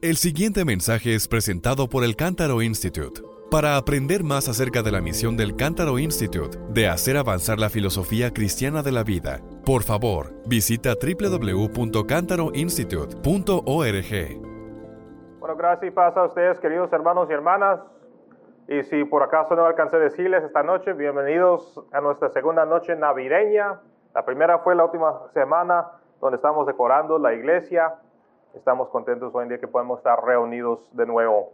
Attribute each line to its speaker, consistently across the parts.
Speaker 1: El siguiente mensaje es presentado por el Cántaro Institute. Para aprender más acerca de la misión del Cántaro Institute de hacer avanzar la filosofía cristiana de la vida, por favor, visita www.cantaroinstitute.org.
Speaker 2: Bueno, gracias y paz a ustedes, queridos hermanos y hermanas. Y si por acaso no alcancé a decirles esta noche, bienvenidos a nuestra segunda noche navideña. La primera fue la última semana donde estamos decorando la iglesia. Estamos contentos hoy en día que podemos estar reunidos de nuevo.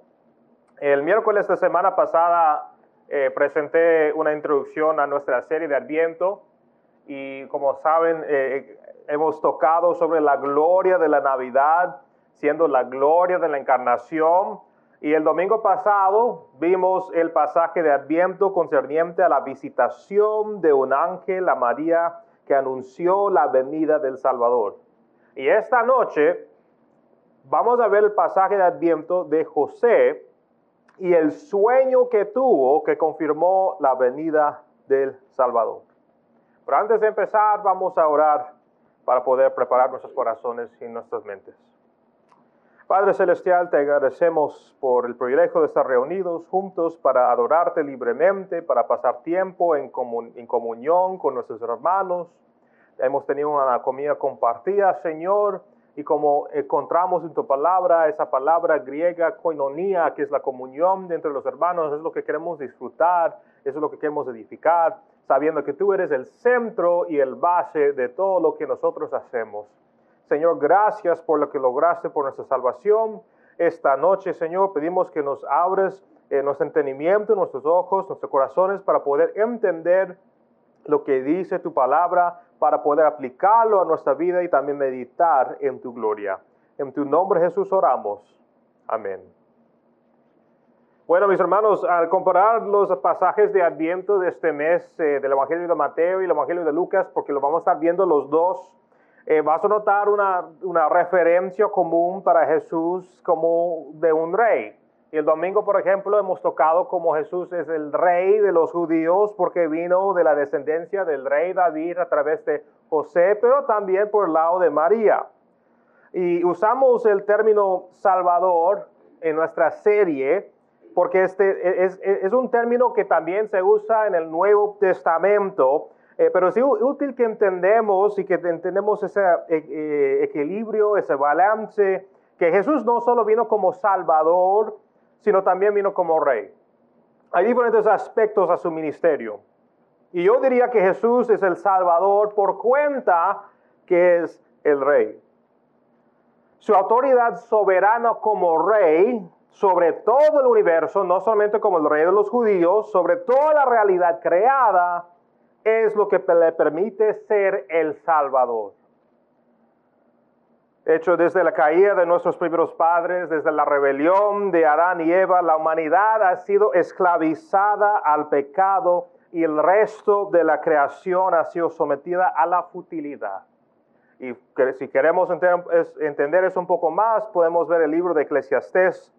Speaker 2: El miércoles de semana pasada eh, presenté una introducción a nuestra serie de Adviento y como saben eh, hemos tocado sobre la gloria de la Navidad, siendo la gloria de la encarnación. Y el domingo pasado vimos el pasaje de Adviento concerniente a la visitación de un ángel a María que anunció la venida del Salvador. Y esta noche vamos a ver el pasaje de Adviento de José y el sueño que tuvo que confirmó la venida del Salvador. Pero antes de empezar, vamos a orar para poder preparar nuestros corazones y nuestras mentes. Padre Celestial, te agradecemos por el privilegio de estar reunidos juntos para adorarte libremente, para pasar tiempo en, comunión con nuestros hermanos. Hemos tenido una comida compartida, Señor, y como encontramos en tu palabra, esa palabra griega koinonia, que es la comunión entre los hermanos, es lo que queremos disfrutar, es lo que queremos edificar, sabiendo que tú eres el centro y el base de todo lo que nosotros hacemos. Señor, gracias por lo que lograste por nuestra salvación. Esta noche, Señor, pedimos que nos abres eh, nuestro entendimiento, nuestros ojos, nuestros corazones para poder entender lo que dice tu palabra, para poder aplicarlo a nuestra vida y también meditar en tu gloria. En tu nombre Jesús oramos. Amén. Bueno, mis hermanos, al comparar los pasajes de Adviento de este mes eh, del Evangelio de Mateo y el Evangelio de Lucas, porque lo vamos a estar viendo los dos, eh, vas a notar una, una referencia común para Jesús como de un rey. Y el domingo, por ejemplo, hemos tocado como Jesús es el rey de los judíos porque vino de la descendencia del rey David a través de José, pero también por el lado de María. Y usamos el término Salvador en nuestra serie porque este es, es un término que también se usa en el Nuevo Testamento, eh, pero es útil que entendemos y que entendemos ese eh, eh, equilibrio, ese balance, que Jesús no solo vino como Salvador, sino también vino como rey. Hay diferentes aspectos a su ministerio. Y yo diría que Jesús es el Salvador por cuenta que es el rey. Su autoridad soberana como rey sobre todo el universo, no solamente como el rey de los judíos, sobre toda la realidad creada, es lo que le permite ser el Salvador. Hecho, desde la caída de nuestros primeros padres, desde la rebelión de Adán y Eva, la humanidad ha sido esclavizada al pecado y el resto de la creación ha sido sometida a la futilidad. Y si queremos entender eso un poco más, podemos ver el libro de Eclesiastés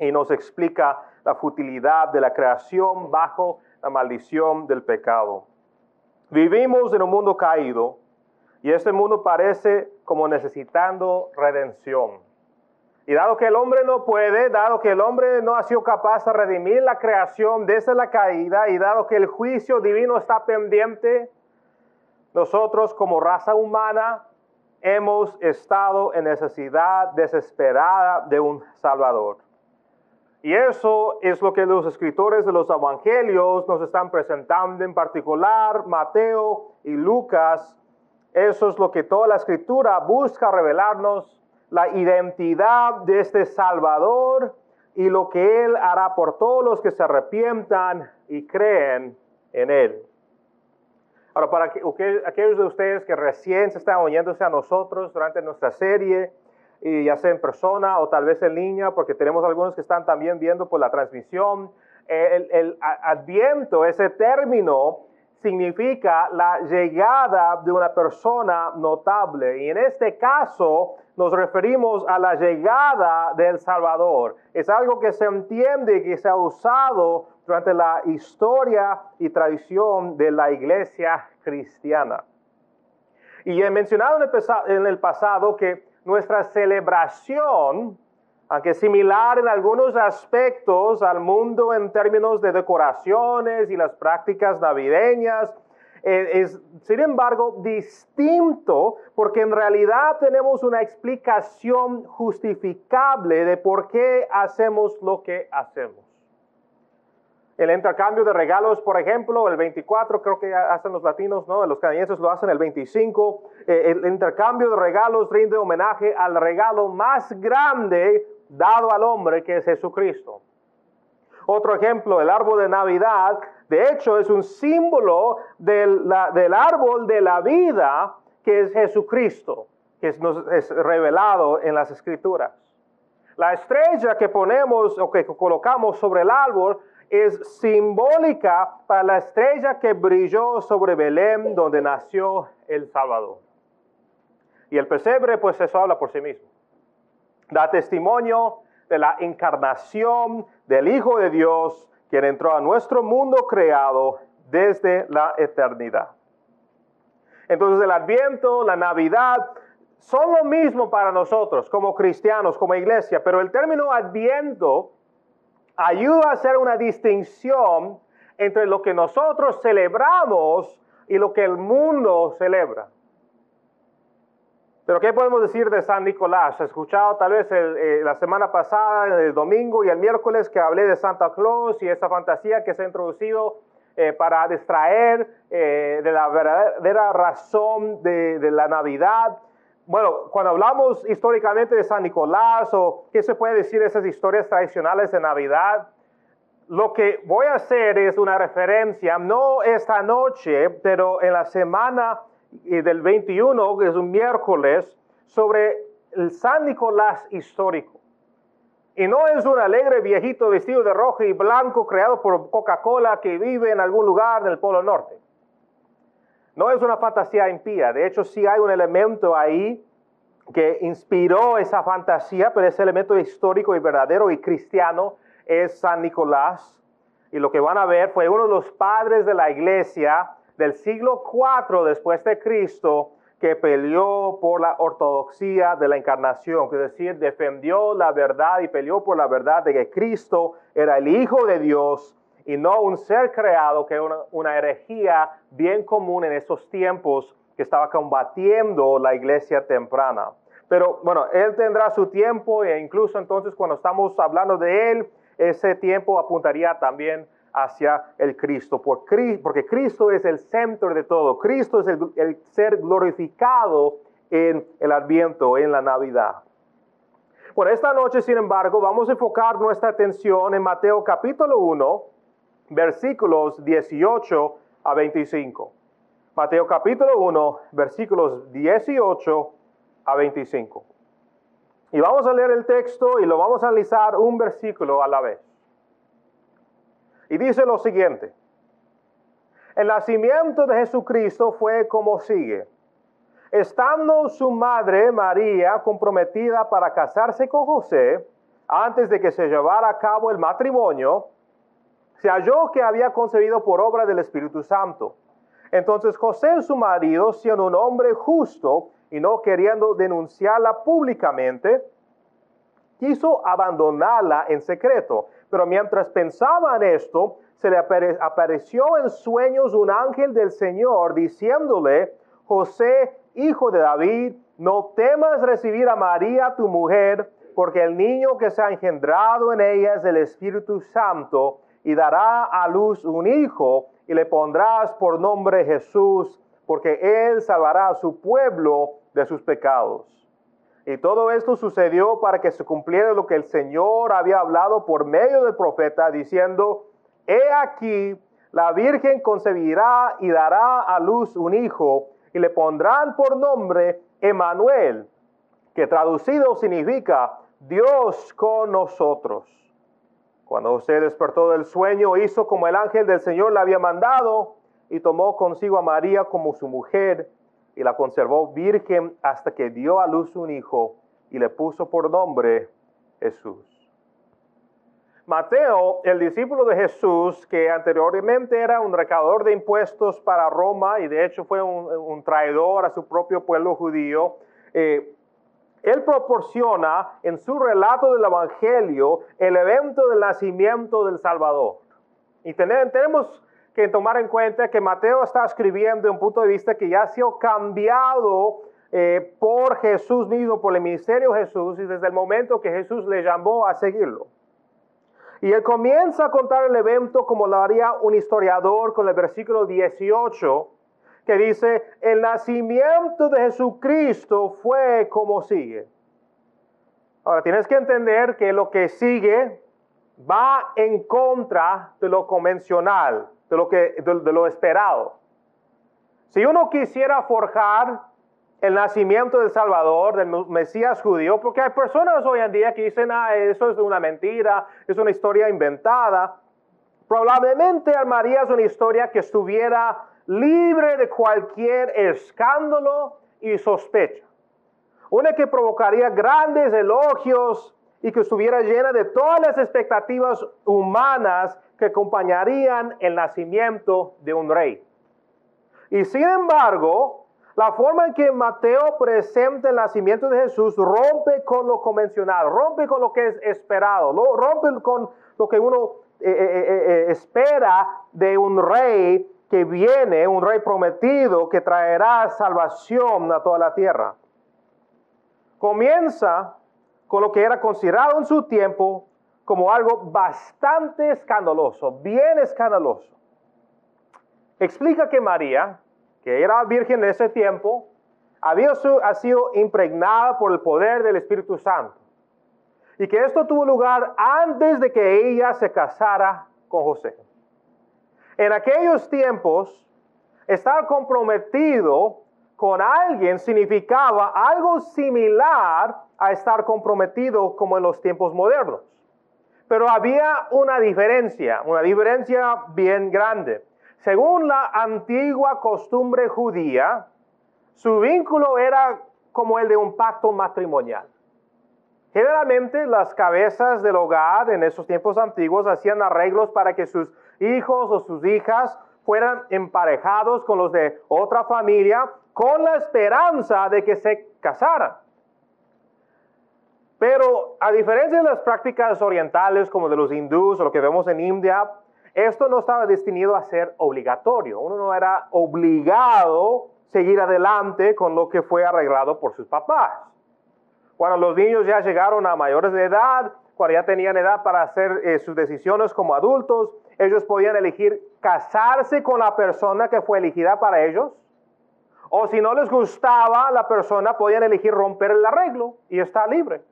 Speaker 2: y nos explica la futilidad de la creación bajo la maldición del pecado. Vivimos en un mundo caído y este mundo parece como necesitando redención. Y dado que el hombre no puede, dado que el hombre no ha sido capaz de redimir la creación desde la caída y dado que el juicio divino está pendiente, nosotros como raza humana hemos estado en necesidad desesperada de un Salvador. Y eso es lo que los escritores de los evangelios nos están presentando, en particular Mateo y Lucas, eso es lo que toda la escritura busca revelarnos, la identidad de este Salvador y lo que Él hará por todos los que se arrepientan y creen en Él. Ahora, para aquellos de ustedes que recién se están oyéndose a nosotros durante nuestra serie, y ya sea en persona o tal vez en línea, porque tenemos algunos que están también viendo por la transmisión, el, el adviento, ese término, significa la llegada de una persona notable. Y en este caso nos referimos a la llegada del Salvador. Es algo que se entiende y que se ha usado durante la historia y tradición de la iglesia cristiana. Y he mencionado en el, pasado que nuestra celebración aunque similar en algunos aspectos al mundo en términos de decoraciones y las prácticas navideñas, eh, es sin embargo distinto porque en realidad tenemos una explicación justificable de por qué hacemos lo que hacemos. El intercambio de regalos, por ejemplo, el 24 creo que hacen los latinos, ¿no? Los canadienses lo hacen el 25. Eh, el intercambio de regalos rinde homenaje al regalo más grande dado al hombre que es Jesucristo. Otro ejemplo, el árbol de Navidad, de hecho es un símbolo del, árbol de la vida que es Jesucristo, que nos es revelado en las escrituras. La estrella que ponemos o que colocamos sobre el árbol es simbólica para la estrella que brilló sobre Belén, donde nació el Salvador. Y el pesebre, pues eso habla por sí mismo. Da testimonio de la encarnación del Hijo de Dios, quien entró a nuestro mundo creado desde la eternidad. Entonces el adviento, la Navidad, son lo mismo para nosotros como cristianos, como iglesia, pero el término adviento ayuda a hacer una distinción entre lo que nosotros celebramos y lo que el mundo celebra. Pero ¿qué podemos decir de San Nicolás? He escuchado tal vez eh, la semana pasada, el domingo y el miércoles que hablé de Santa Claus y esa fantasía que se ha introducido eh, para distraer eh, de la verdadera razón de, de la Navidad bueno, cuando hablamos históricamente de San Nicolás o qué se puede decir de esas historias tradicionales de Navidad, lo que voy a hacer es una referencia, no esta noche, pero en la semana del 21, que es un miércoles, sobre el San Nicolás histórico. Y no es un alegre viejito vestido de rojo y blanco creado por Coca-Cola que vive en algún lugar del Polo Norte. No es una fantasía impía, de hecho sí hay un elemento ahí que inspiró esa fantasía, pero ese elemento histórico y verdadero y cristiano es San Nicolás. Y lo que van a ver fue uno de los padres de la iglesia del siglo IV después de Cristo que peleó por la ortodoxia de la encarnación, es decir, defendió la verdad y peleó por la verdad de que Cristo era el Hijo de Dios y no un ser creado, que era una, herejía bien común en esos tiempos que estaba combatiendo la iglesia temprana. Pero bueno, Él tendrá su tiempo e incluso entonces cuando estamos hablando de Él, ese tiempo apuntaría también hacia el Cristo, porque Cristo es el centro de todo, Cristo es el, ser glorificado en el Adviento, en la Navidad. Bueno, esta noche, sin embargo, vamos a enfocar nuestra atención en Mateo capítulo 1, versículos 18 a 25. Mateo capítulo 1, versículos 18 a 25. Y vamos a leer el texto y lo vamos a analizar un versículo a la vez. Y dice lo siguiente. El nacimiento de Jesucristo fue como sigue. Estando su madre María comprometida para casarse con José, antes de que se llevara a cabo el matrimonio, se halló que había concebido por obra del Espíritu Santo. Entonces José, su marido, siendo un hombre justo y no queriendo denunciarla públicamente, quiso abandonarla en secreto. Pero mientras pensaba en esto, se le apareció en sueños un ángel del Señor diciéndole, José, hijo de David, no temas recibir a María tu mujer, porque el niño que se ha engendrado en ella es el Espíritu Santo y dará a luz un hijo y le pondrás por nombre Jesús, porque él salvará a su pueblo de sus pecados. Y todo esto sucedió para que se cumpliera lo que el Señor había hablado por medio del profeta, diciendo, He aquí, la Virgen concebirá y dará a luz un hijo, y le pondrán por nombre Emanuel, que traducido significa Dios con nosotros. Cuando José despertó del sueño, hizo como el ángel del Señor le había mandado y tomó consigo a María como su mujer y la conservó virgen hasta que dio a luz un hijo y le puso por nombre Jesús. Mateo, el discípulo de Jesús, que anteriormente era un recaudador de impuestos para Roma y de hecho fue un, traidor a su propio pueblo judío, eh, él proporciona en su relato del Evangelio el evento del nacimiento del Salvador. Y tenemos que tomar en cuenta que Mateo está escribiendo de un punto de vista que ya ha sido cambiado eh, por Jesús mismo, por el ministerio de Jesús, y desde el momento que Jesús le llamó a seguirlo. Y él comienza a contar el evento como lo haría un historiador con el versículo 18, que dice, el nacimiento de Jesucristo fue como sigue. Ahora, tienes que entender que lo que sigue va en contra de lo convencional, de lo, que, de lo esperado. Si uno quisiera forjar el nacimiento del Salvador, del Mesías judío, porque hay personas hoy en día que dicen, ah, eso es una mentira, es una historia inventada. Probablemente armarías una historia que estuviera libre de cualquier escándalo y sospecha. Una que provocaría grandes elogios y que estuviera llena de todas las expectativas humanas que acompañarían el nacimiento de un rey. Y sin embargo, la forma en que Mateo presenta el nacimiento de Jesús rompe con lo convencional, rompe con lo que es esperado, rompe con lo que uno eh, eh, eh, espera de un rey que viene, un rey prometido que traerá salvación a toda la tierra. Comienza con lo que era considerado en su tiempo como algo bastante escandaloso, bien escandaloso. Explica que María, que era virgen en ese tiempo, había sido impregnada por el poder del Espíritu Santo. Y que esto tuvo lugar antes de que ella se casara con José. En aquellos tiempos, estar comprometido con alguien significaba algo similar a estar comprometido como en los tiempos modernos. Pero había una diferencia, una diferencia bien grande. Según la antigua costumbre judía, su vínculo era como el de un pacto matrimonial. Generalmente las cabezas del hogar en esos tiempos antiguos hacían arreglos para que sus hijos o sus hijas fueran emparejados con los de otra familia con la esperanza de que se casaran. Pero a diferencia de las prácticas orientales como de los hindús o lo que vemos en India, esto no estaba destinado a ser obligatorio. Uno no era obligado a seguir adelante con lo que fue arreglado por sus papás. Cuando los niños ya llegaron a mayores de edad, cuando ya tenían edad para hacer eh, sus decisiones como adultos, ellos podían elegir casarse con la persona que fue elegida para ellos. O si no les gustaba la persona, podían elegir romper el arreglo y estar libre.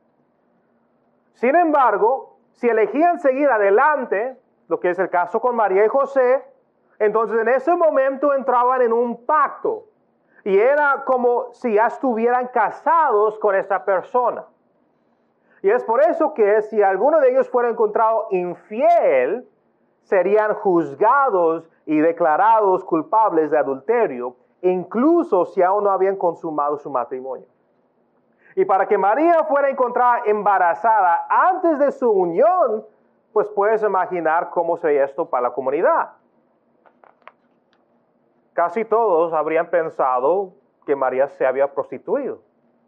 Speaker 2: Sin embargo, si elegían seguir adelante, lo que es el caso con María y José, entonces en ese momento entraban en un pacto. Y era como si ya estuvieran casados con esa persona. Y es por eso que si alguno de ellos fuera encontrado infiel, serían juzgados y declarados culpables de adulterio, incluso si aún no habían consumado su matrimonio. Y para que María fuera encontrada embarazada antes de su unión, pues puedes imaginar cómo sería esto para la comunidad. Casi todos habrían pensado que María se había prostituido,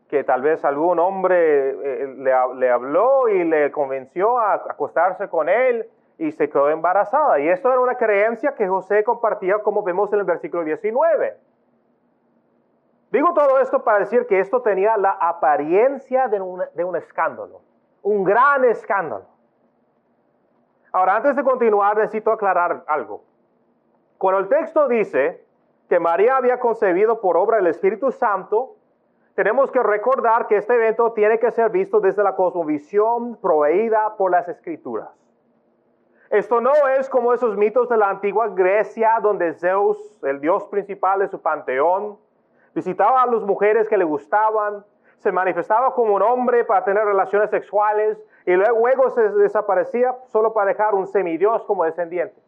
Speaker 2: que tal vez algún hombre eh, le, le, habló y le convenció a acostarse con él y se quedó embarazada. Y esto era una creencia que José compartía como vemos en el versículo 19. Digo todo esto para decir que esto tenía la apariencia de un, de un escándalo, un gran escándalo. Ahora, antes de continuar, necesito aclarar algo. Cuando el texto dice que María había concebido por obra del Espíritu Santo, tenemos que recordar que este evento tiene que ser visto desde la cosmovisión proveída por las Escrituras. Esto no es como esos mitos de la antigua Grecia donde Zeus, el dios principal de su panteón, visitaba a las mujeres que le gustaban, se manifestaba como un hombre para tener relaciones sexuales y luego se desaparecía solo para dejar un semidios como descendiente.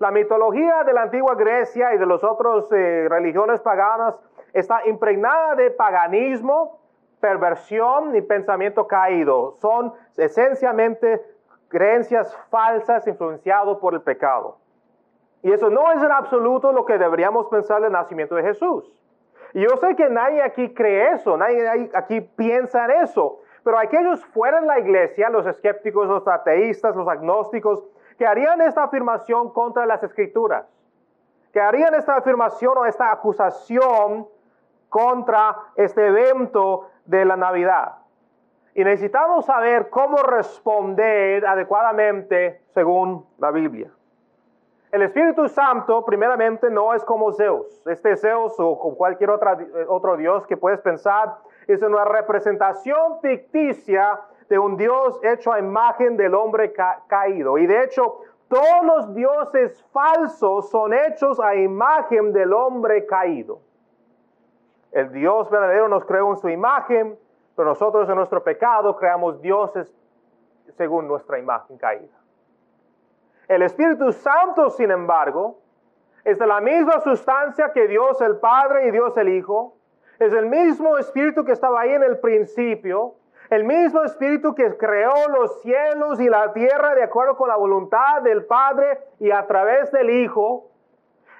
Speaker 2: La mitología de la antigua Grecia y de las otras eh, religiones paganas está impregnada de paganismo, perversión y pensamiento caído. Son esencialmente creencias falsas influenciadas por el pecado. Y eso no es en absoluto lo que deberíamos pensar del nacimiento de Jesús. Y yo sé que nadie aquí cree eso, nadie aquí piensa en eso. Pero aquellos fuera de la iglesia, los escépticos, los ateístas, los agnósticos, que harían esta afirmación contra las escrituras, que harían esta afirmación o esta acusación contra este evento de la Navidad. Y necesitamos saber cómo responder adecuadamente según la Biblia. El Espíritu Santo, primeramente, no es como Zeus. Este Zeus o cualquier otra, otro Dios que puedes pensar es una representación ficticia de un Dios hecho a imagen del hombre caído. Y de hecho, todos los dioses falsos son hechos a imagen del hombre caído. El Dios verdadero nos creó en su imagen, pero nosotros en nuestro pecado creamos dioses según nuestra imagen caída. El Espíritu Santo, sin embargo, es de la misma sustancia que Dios el Padre y Dios el Hijo. Es el mismo Espíritu que estaba ahí en el principio. El mismo Espíritu que creó los cielos y la tierra de acuerdo con la voluntad del Padre y a través del Hijo.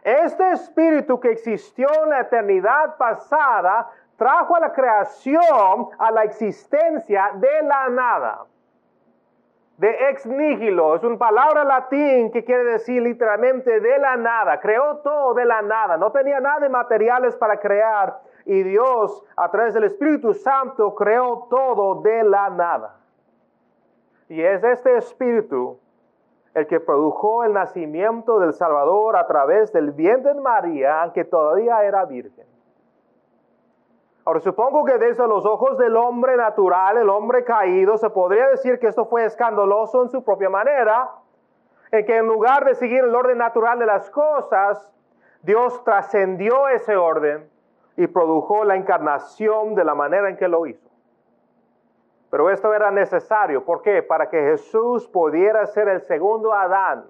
Speaker 2: Este Espíritu que existió en la eternidad pasada trajo a la creación a la existencia de la nada de ex nihilo, es una palabra latín que quiere decir literalmente de la nada, creó todo de la nada, no tenía nada de materiales para crear y Dios a través del Espíritu Santo creó todo de la nada. Y es este Espíritu el que produjo el nacimiento del Salvador a través del vientre de María, aunque todavía era virgen. Ahora supongo que desde los ojos del hombre natural, el hombre caído, se podría decir que esto fue escandaloso en su propia manera, en que en lugar de seguir el orden natural de las cosas, Dios trascendió ese orden y produjo la encarnación de la manera en que lo hizo. Pero esto era necesario, ¿por qué? Para que Jesús pudiera ser el segundo Adán,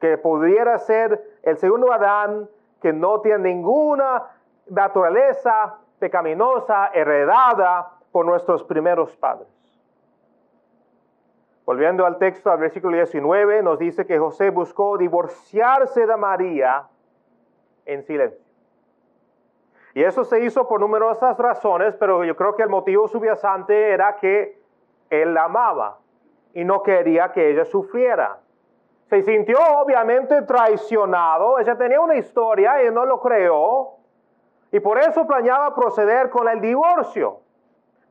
Speaker 2: que pudiera ser el segundo Adán que no tiene ninguna naturaleza pecaminosa heredada por nuestros primeros padres. Volviendo al texto, al versículo 19, nos dice que José buscó divorciarse de María en silencio. Y eso se hizo por numerosas razones, pero yo creo que el motivo subyacente era que él la amaba y no quería que ella sufriera. Se sintió obviamente traicionado, ella tenía una historia y no lo creó, y por eso planeaba proceder con el divorcio.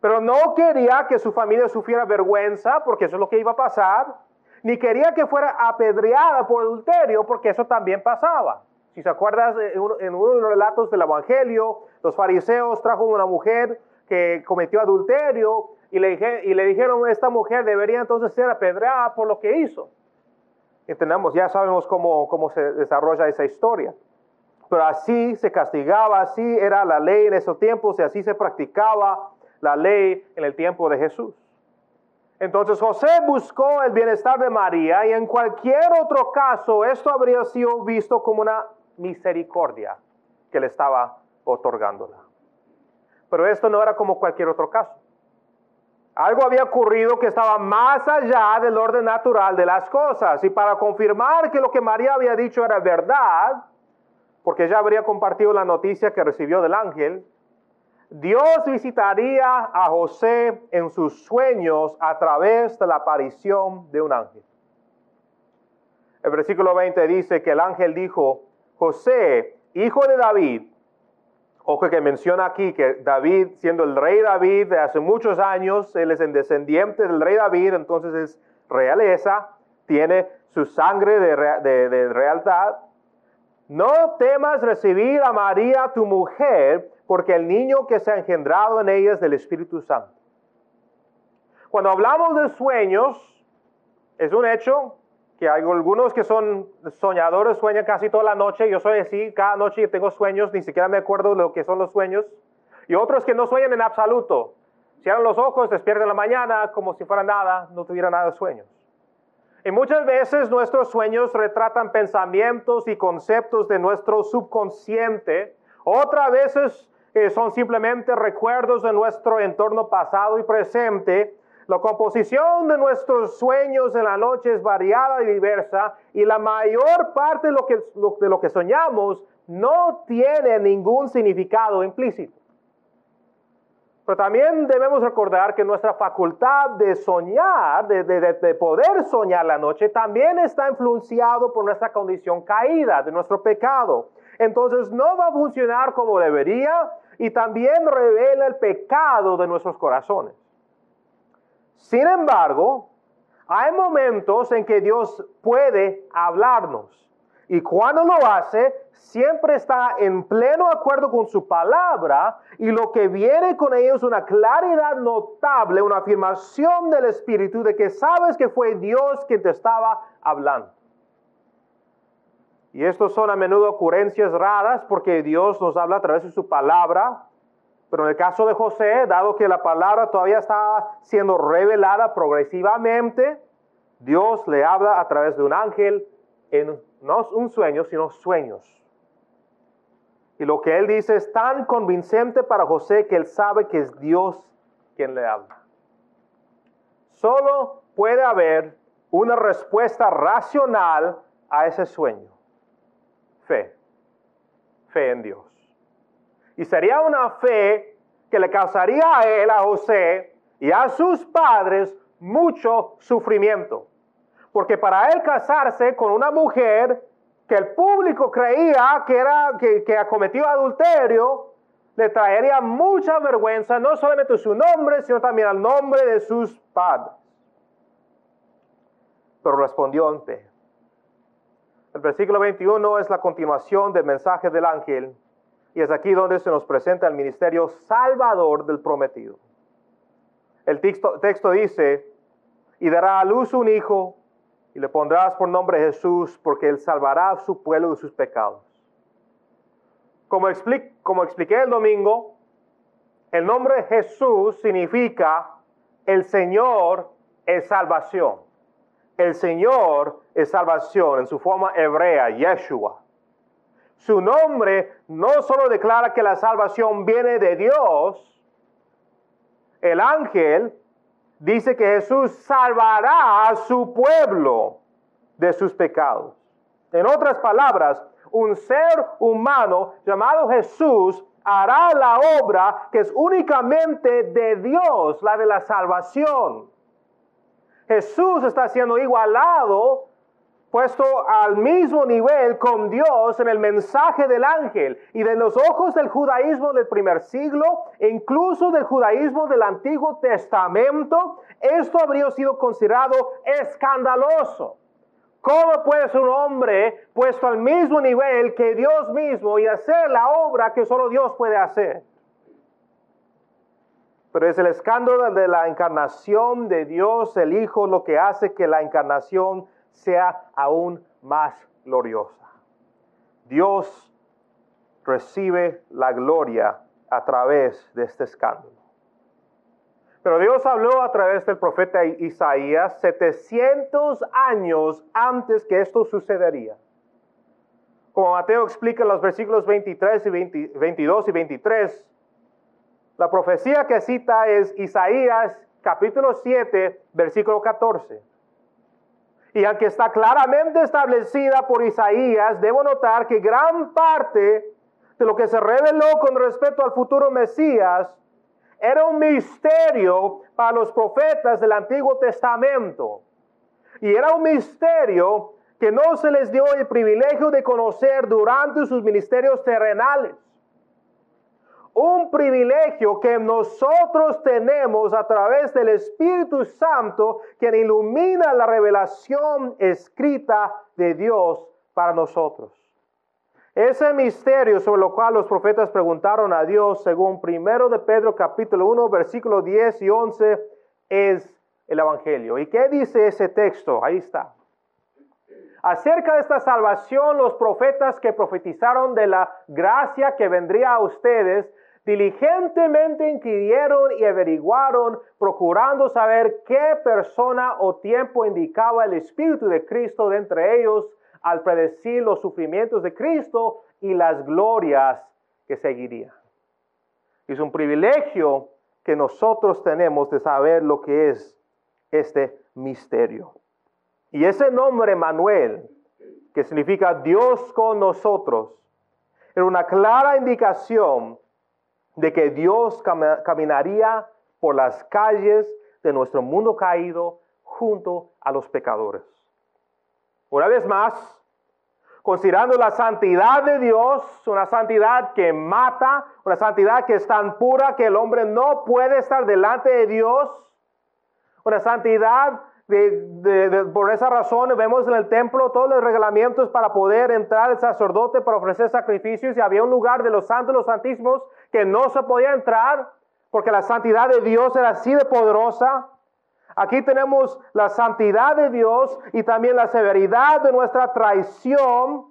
Speaker 2: Pero no quería que su familia sufriera vergüenza, porque eso es lo que iba a pasar, ni quería que fuera apedreada por adulterio, porque eso también pasaba. Si se acuerdan, en uno de los relatos del Evangelio, los fariseos trajo una mujer que cometió adulterio y le, y le dijeron, esta mujer debería entonces ser apedreada por lo que hizo. Entendemos, ya sabemos cómo, cómo se desarrolla esa historia. Pero así se castigaba, así era la ley en esos tiempos y así se practicaba la ley en el tiempo de Jesús. Entonces José buscó el bienestar de María y en cualquier otro caso esto habría sido visto como una misericordia que le estaba otorgándola. Pero esto no era como cualquier otro caso. Algo había ocurrido que estaba más allá del orden natural de las cosas. Y para confirmar que lo que María había dicho era verdad, porque ya habría compartido la noticia que recibió del ángel, Dios visitaría a José en sus sueños a través de la aparición de un ángel. El versículo 20 dice que el ángel dijo, José, hijo de David, ojo que menciona aquí que David, siendo el rey David de hace muchos años, él es el descendiente del rey David, entonces es realeza, tiene su sangre de, de, de realidad, no temas recibir a María tu mujer, porque el niño que se ha engendrado en ella es del Espíritu Santo. Cuando hablamos de sueños, es un hecho que hay algunos que son soñadores, sueñan casi toda la noche. Yo soy así, cada noche tengo sueños, ni siquiera me acuerdo de lo que son los sueños. Y otros que no sueñan en absoluto. Cierran los ojos, despiertan la mañana como si fuera nada, no tuviera nada de sueños. Y muchas veces nuestros sueños retratan pensamientos y conceptos de nuestro subconsciente. Otras veces eh, son simplemente recuerdos de nuestro entorno pasado y presente. La composición de nuestros sueños en la noche es variada y diversa y la mayor parte de lo que, de lo que soñamos no tiene ningún significado implícito. Pero también debemos recordar que nuestra facultad de soñar, de, poder soñar la noche, también está influenciado por nuestra condición caída, de nuestro pecado. Entonces no va a funcionar como debería y también revela el pecado de nuestros corazones. Sin embargo, hay momentos en que Dios puede hablarnos. Y cuando lo hace, siempre está en pleno acuerdo con su palabra y lo que viene con ello es una claridad notable, una afirmación del Espíritu de que sabes que fue Dios quien te estaba hablando. Y estos son a menudo ocurrencias raras porque Dios nos habla a través de su palabra. Pero en el caso de José, dado que la palabra todavía estaba siendo revelada progresivamente, Dios le habla a través de un ángel en no un sueño, sino sueños. Y lo que él dice es tan convincente para José que él sabe que es Dios quien le habla. Solo puede haber una respuesta racional a ese sueño. Fe. Fe en Dios. Y sería una fe que le causaría a él, a José y a sus padres mucho sufrimiento. Porque para él casarse con una mujer que el público creía que, era, que, adulterio, le traería mucha vergüenza, no solamente su nombre, sino también al nombre de sus padres. Pero respondió en fe. El versículo 21 es la continuación del mensaje del ángel y es aquí donde se nos presenta el ministerio salvador del prometido. El texto dice, y dará a luz un hijo y le pondrás por nombre Jesús porque él salvará a su pueblo de sus pecados. Como, como expliqué el domingo, el nombre Jesús significa el Señor es salvación. El Señor es salvación en su forma hebrea, Yeshua. Su nombre no solo declara que la salvación viene de Dios, el ángel dice que Jesús salvará a su pueblo de sus pecados. En otras palabras, un ser humano llamado Jesús hará la obra que es únicamente de Dios, la de la salvación. Jesús está siendo igualado puesto al mismo nivel con Dios en el mensaje del ángel y de los ojos del judaísmo del primer siglo, e incluso del judaísmo del Antiguo Testamento, esto habría sido considerado escandaloso. ¿Cómo puede ser un hombre puesto al mismo nivel que Dios mismo y hacer la obra que solo Dios puede hacer? Pero es el escándalo de la encarnación de Dios, el Hijo, lo que hace que la encarnación sea aún más gloriosa. Dios recibe la gloria a través de este escándalo. Pero Dios habló a través del profeta Isaías 700 años antes que esto sucedería. Como Mateo explica en los versículos 23 y 22 y 23, la profecía que cita es Isaías capítulo 7, versículo 14. Y aunque está claramente establecida por Isaías, debo notar que gran parte de lo que se reveló con respecto al futuro Mesías era un misterio para los profetas del Antiguo Testamento. Y era un misterio que no se les dio el privilegio de conocer durante sus ministerios terrenales un privilegio que nosotros tenemos a través del Espíritu Santo, quien ilumina la revelación escrita de Dios para nosotros. Ese misterio sobre lo cual los profetas preguntaron a Dios, según primero de Pedro capítulo 1, versículo 10 y 11, es el Evangelio. ¿Y qué dice ese texto? Ahí está. Acerca de esta salvación, los profetas que profetizaron de la gracia que vendría a ustedes, diligentemente inquirieron y averiguaron, procurando saber qué persona o tiempo indicaba el Espíritu de Cristo de entre ellos al predecir los sufrimientos de Cristo y las glorias que seguirían. Es un privilegio que nosotros tenemos de saber lo que es este misterio. Y ese nombre Manuel, que significa Dios con nosotros, Era una clara indicación de que Dios caminaría por las calles de nuestro mundo caído junto a los pecadores. Una vez más, considerando la santidad de Dios, una santidad que mata, una santidad que es tan pura que el hombre no puede estar delante de Dios, una santidad por esa razón vemos en el templo todos los reglamentos para poder entrar el sacerdote para ofrecer sacrificios y había un lugar de los santos, los santísimos, que no se podía entrar porque la santidad de Dios era así de poderosa. Aquí tenemos la santidad de Dios y también la severidad de nuestra traición,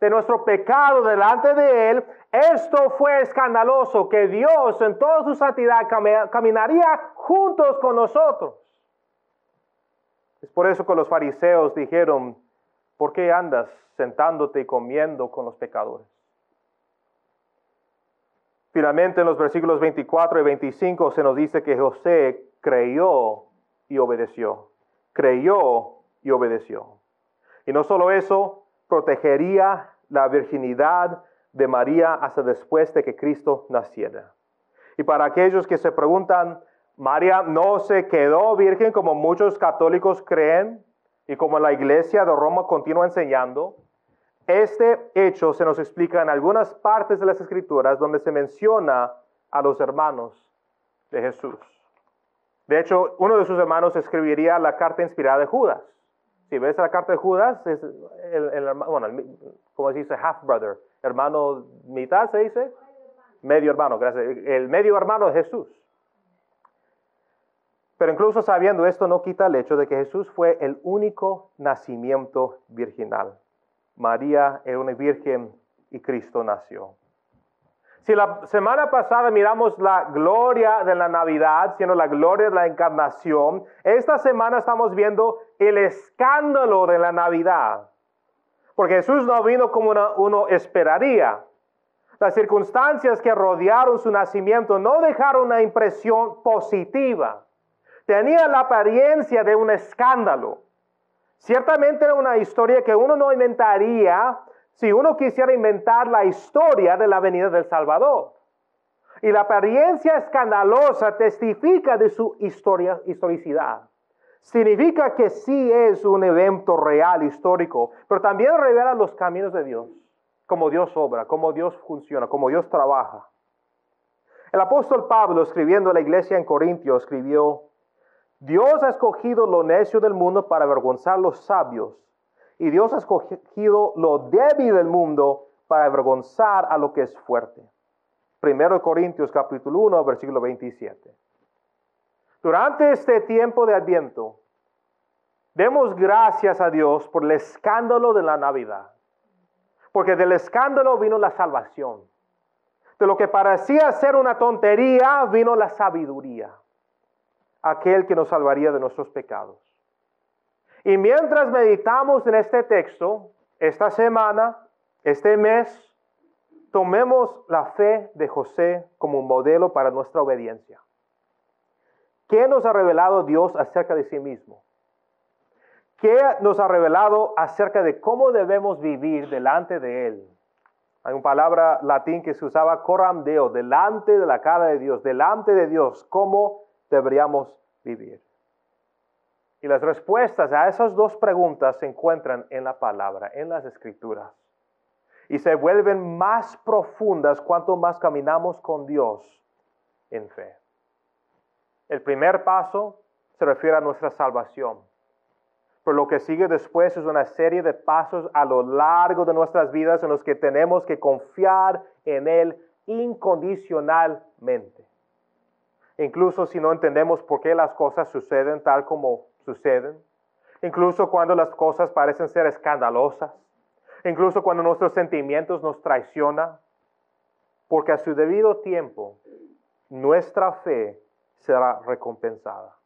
Speaker 2: de nuestro pecado delante de Él. Esto fue escandaloso, que Dios en toda su santidad caminaría juntos con nosotros. Es por eso que los fariseos dijeron, ¿por qué andas sentándote y comiendo con los pecadores? Finalmente en los versículos 24 y 25 se nos dice que José creyó y obedeció. Creyó y obedeció. Y no solo eso, protegería la virginidad de María hasta después de que Cristo naciera. Y para aquellos que se preguntan, María no se quedó virgen como muchos católicos creen y como la iglesia de Roma continúa enseñando, este hecho se nos explica en algunas partes de las escrituras donde se menciona a los hermanos de Jesús. De hecho, uno de sus hermanos escribiría la carta inspirada de Judas. Si ves la carta de Judas, es el, bueno, como se dice, half brother, hermano mitad, se dice, medio hermano, gracias. El medio hermano de Jesús. Pero incluso sabiendo esto no quita el hecho de que Jesús fue el único nacimiento virginal. María era una virgen y Cristo nació. Si la semana pasada miramos la gloria de la Navidad, siendo la gloria de la encarnación, esta semana estamos viendo el escándalo de la Navidad. Porque Jesús no vino como uno esperaría. Las circunstancias que rodearon su nacimiento no dejaron una impresión positiva. Tenía la apariencia de un escándalo. Ciertamente era una historia que uno no inventaría si uno quisiera inventar la historia de la venida del Salvador. Y la apariencia escandalosa testifica de su historia, historicidad. Significa que sí es un evento real, histórico, pero también revela los caminos de Dios, cómo Dios obra, cómo Dios funciona, cómo Dios trabaja. El apóstol Pablo, escribiendo a la iglesia en Corintio, escribió, Dios ha escogido lo necio del mundo para avergonzar los sabios. Y Dios ha escogido lo débil del mundo para avergonzar a lo que es fuerte. Primero Corintios capítulo 1, versículo 27. Durante este tiempo de Adviento, demos gracias a Dios por el escándalo de la Navidad. Porque del escándalo vino la salvación. De lo que parecía ser una tontería vino la sabiduría aquel que nos salvaría de nuestros pecados. Y mientras meditamos en este texto, esta semana, este mes, tomemos la fe de José como un modelo para nuestra obediencia. ¿Qué nos ha revelado Dios acerca de sí mismo? ¿Qué nos ha revelado acerca de cómo debemos vivir delante de Él? Hay una palabra latín que se usaba coram deo, delante de la cara de Dios, delante de Dios, cómo deberíamos vivir? Y las respuestas a esas dos preguntas se encuentran en la palabra, en las escrituras. Y se vuelven más profundas cuanto más caminamos con Dios en fe. El primer paso se refiere a nuestra salvación. Pero lo que sigue después es una serie de pasos a lo largo de nuestras vidas en los que tenemos que confiar en Él incondicionalmente incluso si no entendemos por qué las cosas suceden tal como suceden, incluso cuando las cosas parecen ser escandalosas, incluso cuando nuestros sentimientos nos traicionan, porque a su debido tiempo nuestra fe será recompensada.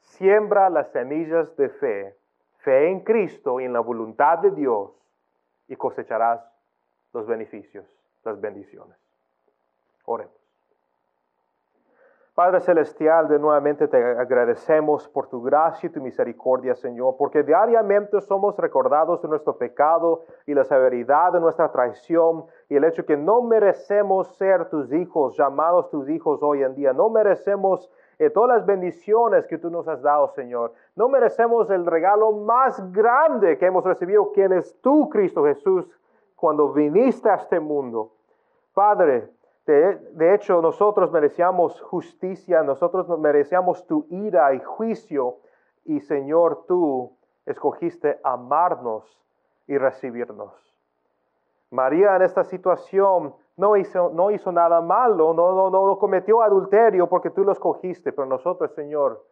Speaker 2: Siembra las semillas de fe, fe en Cristo y en la voluntad de Dios, y cosecharás los beneficios, las bendiciones. Oremos. Padre Celestial, de nuevamente te agradecemos por tu gracia y tu misericordia, Señor, porque diariamente somos recordados de nuestro pecado y la severidad de nuestra traición y el hecho que no merecemos ser tus hijos, llamados tus hijos hoy en día. No merecemos eh, todas las bendiciones que tú nos has dado, Señor. No merecemos el regalo más grande que hemos recibido, quien es tú, Cristo Jesús, cuando viniste a este mundo. Padre, de, hecho, nosotros merecíamos justicia, nosotros merecíamos tu ira y juicio, y Señor, tú escogiste amarnos y recibirnos. María en esta situación no hizo, no hizo nada malo, no, no, no, no cometió adulterio porque tú lo escogiste, pero nosotros, Señor,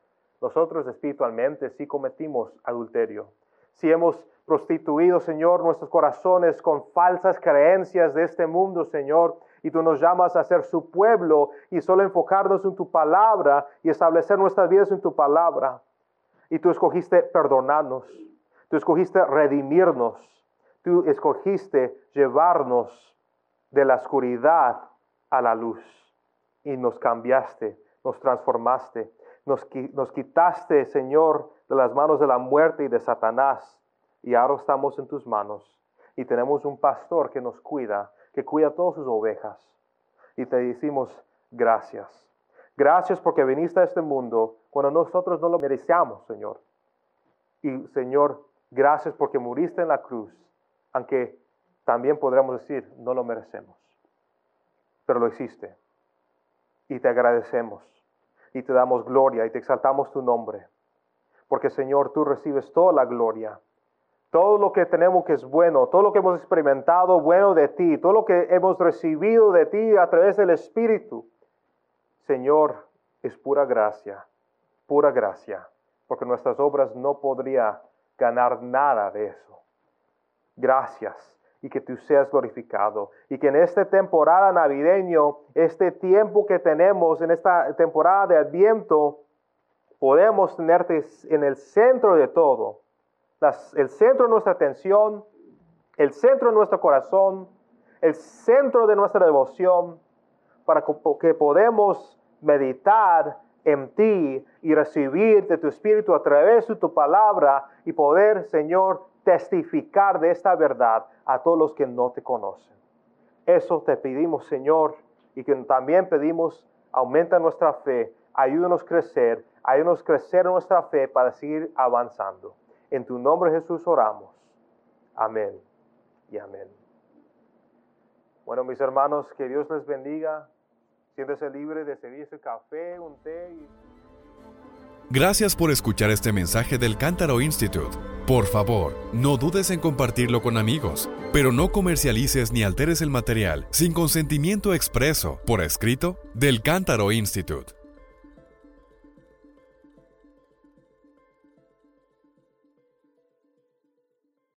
Speaker 2: nosotros espiritualmente sí cometimos adulterio. Si hemos prostituido, Señor, nuestros corazones con falsas creencias de este mundo, Señor, y tú nos llamas a ser su pueblo y solo enfocarnos en tu palabra y establecer nuestras vidas en tu palabra. Y tú escogiste perdonarnos, tú escogiste redimirnos, tú escogiste llevarnos de la oscuridad a la luz y nos cambiaste, nos transformaste, nos, nos quitaste, Señor, de las manos de la muerte y de Satanás y ahora estamos en tus manos y tenemos un pastor que nos cuida que cuida todas sus ovejas. Y te decimos gracias. Gracias porque viniste a este mundo cuando nosotros no lo merecíamos, Señor. Y Señor, gracias porque muriste en la cruz, aunque también podríamos decir, no lo merecemos. Pero lo hiciste. Y te agradecemos. Y te damos gloria y te exaltamos tu nombre. Porque Señor, tú recibes toda la gloria todo lo que tenemos que es bueno, todo lo que hemos experimentado bueno de ti, todo lo que hemos recibido de ti a través del Espíritu, Señor, es pura gracia, pura gracia, porque nuestras obras no podría ganar nada de eso. Gracias y que tú seas glorificado y que en esta temporada navideño, este tiempo que tenemos en esta temporada de Adviento, podemos tenerte en el centro de todo el centro de nuestra atención, el centro de nuestro corazón, el centro de nuestra devoción, para que podamos meditar en ti y recibir de tu Espíritu a través de tu palabra y poder, Señor, testificar de esta verdad a todos los que no te conocen. Eso te pedimos, Señor, y que también pedimos, aumenta nuestra fe, ayúdanos a crecer, ayúdanos a crecer nuestra fe para seguir avanzando. En tu nombre Jesús oramos. Amén y amén. Bueno, mis hermanos, que Dios les bendiga. Siéntese libre de servirse café, un té.
Speaker 1: Gracias por escuchar este mensaje del Cántaro Institute. Por favor, no dudes en compartirlo con amigos, pero no comercialices ni alteres el material sin consentimiento expreso, por escrito, del Cántaro Institute.